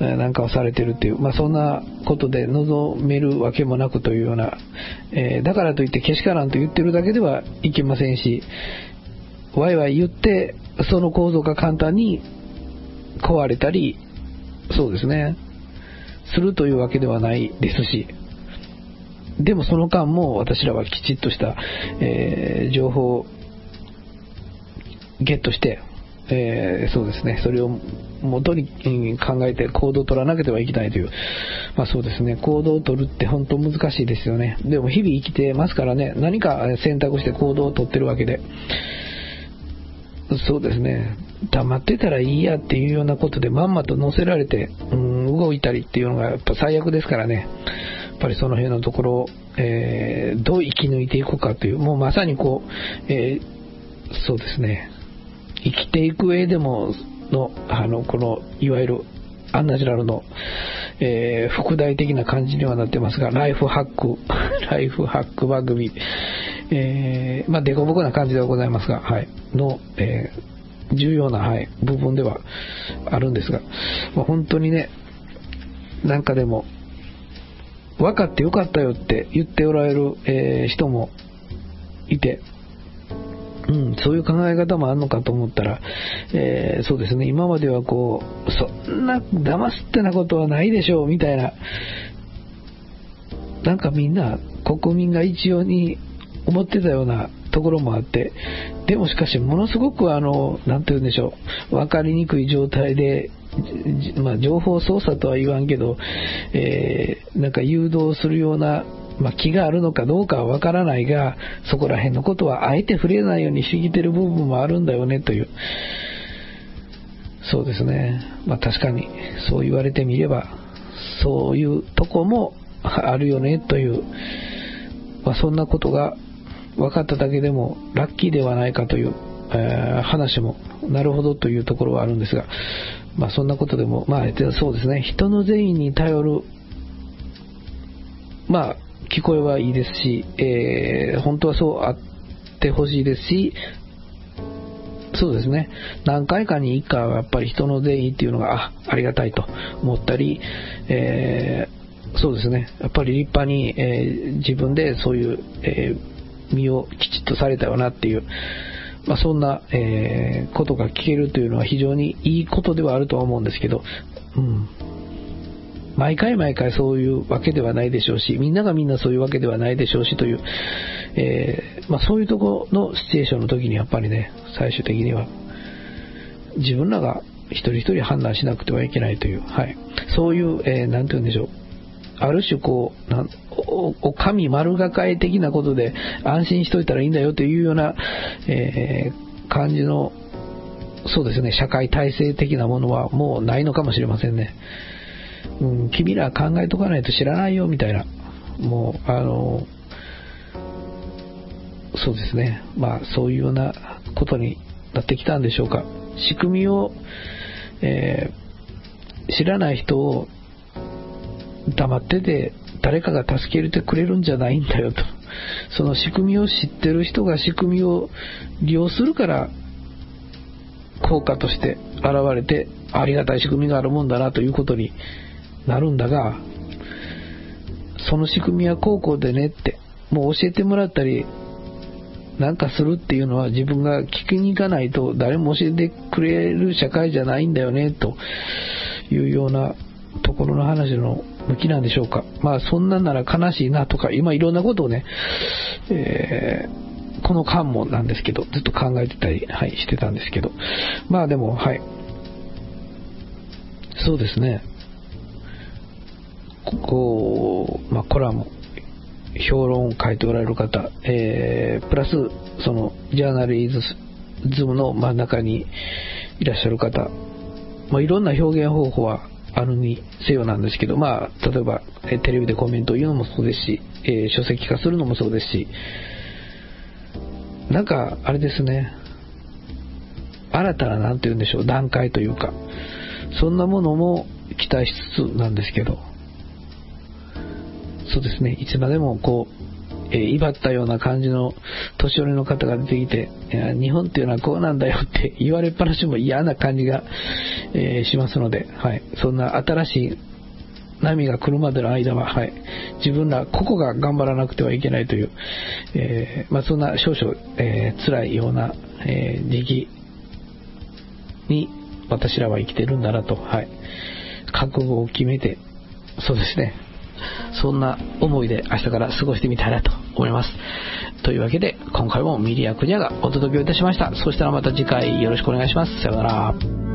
えー、なんかをされてるっていう、まあ、そんなことで望めるわけもなくというような、えー、だからといってけしからんと言ってるだけではいけませんしわいわい言ってその構造が簡単に壊れたりそうですね。するというわけではないですしでもその間も私らはきちっとした、えー情報ゲットして、えーそうですね、それを元に考えて行動を取らなければいけないという、まあそうですね、行動を取るって本当難しいですよね。でも日々生きてますからね、何か選択して行動を取ってるわけで、そうですね、黙ってたらいいやっていうようなことでまんまと乗せられて、うん、動いたりっていうのがやっぱ最悪ですからね、やっぱりその辺のところを、えーどう生き抜いていくかという、もうまさにこう、えーそうですね、生きていく上でもの、あの、この、いわゆる、アンナチュラルの、えー副題的な感じにはなってますが、ライフハック、ライフハック番組、えーまあ、デコボコな感じではございますが、はい、の、えー重要な、はい、部分ではあるんですが、まあ、本当にね、なんかでも、分かってよかったよって言っておられる、えー人もいて、うん、そういう考え方もあるのかと思ったら、えーそうですね、今まではこう、そんな騙すってなことはないでしょう、みたいな、なんかみんな、国民が一様に思ってたようなところもあって、でもしかし、ものすごくあの、なんて言うんでしょう、分かりにくい状態で、まあ、情報操作とは言わんけど、えーなんか誘導するような、まあ、気があるのかどうかはわからないが、そこら辺のことはあえて触れないようにしてきてる部分もあるんだよねという。そうですね。まあ確かにそう言われてみれば、そういうとこもあるよねという、まあそんなことが分かっただけでもラッキーではないかという、えー話もなるほどというところはあるんですが、まあそんなことでも、まあそうですね、人の善意に頼るまあ、聞こえはいいですし、えー本当はそうあってほしいですし、そうですね、何回かに1回はやっぱり人の善意っていうのが、あ、ありがたいと思ったり、えーそうですね、やっぱり立派に、えー自分でそういう、えー身をきちっとされたよなっていう、まあ、そんな、えことが聞けるというのは非常にいいことではあるとは思うんですけど、うん、毎回毎回そういうわけではないでしょうし、みんながみんなそういうわけではないでしょうしという、えーまあ、そういうところのシチュエーションの時にやっぱりね、最終的には自分らが一人一人判断しなくてはいけないという、はい、そういう、えーなんて言うんでしょう。ある種こう、なんおお神丸がかえ的なことで安心しといたらいいんだよというような、えー感じの、そうですね、社会体制的なものはもうないのかもしれませんね。うん、君ら考えとかないと知らないよみたいな、もう、あの、そうですね、まあそういうようなことになってきたんでしょうか。仕組みを、えー知らない人を黙ってて誰かが助けてくれるんじゃないんだよと。その仕組みを知ってる人が仕組みを利用するから効果として現れてありがたい仕組みがあるもんだなということになるんだがその仕組みはこうこうでねってもう教えてもらったりなんかするっていうのは自分が聞きに行かないと誰も教えてくれる社会じゃないんだよねというようなところの話の向きなんでしょうか。まあそんなんなら悲しいなとか今いろんなことをね、えーこの間もなんですけど、ずっと考えてたり、はい、してたんですけど。まあでも、はい。そうですね。こう、まあコラム、評論を書いておられる方、えープラス、その、ジャーナリズムの真ん中にいらっしゃる方、まあ、いろんな表現方法はあるにせよなんですけど、まあ、例えば、えテレビでコメントを言うのもそうですし、えー書籍化するのもそうですし、なんか、あれですね、新たな、なんて言うんでしょう、段階というか、そんなものも期待しつつなんですけど、そうですね、いつまでもこう、えー威張ったような感じの年寄りの方が出てきて、日本っていうのはこうなんだよって 言われっぱなしも嫌な感じが、えーしますので、はい、そんな新しい波が来るまでの間は、はい、自分ら個々が頑張らなくてはいけないという、えーまあ、そんな少々、えー辛いような、えー時期に私らは生きてるんだなと、はい、覚悟を決めて、そうですね、そんな思いで明日から過ごしてみたいなと思います。というわけで、今回もミリアクニャがお届けをいたしました。そしたらまた次回よろしくお願いします。さようなら。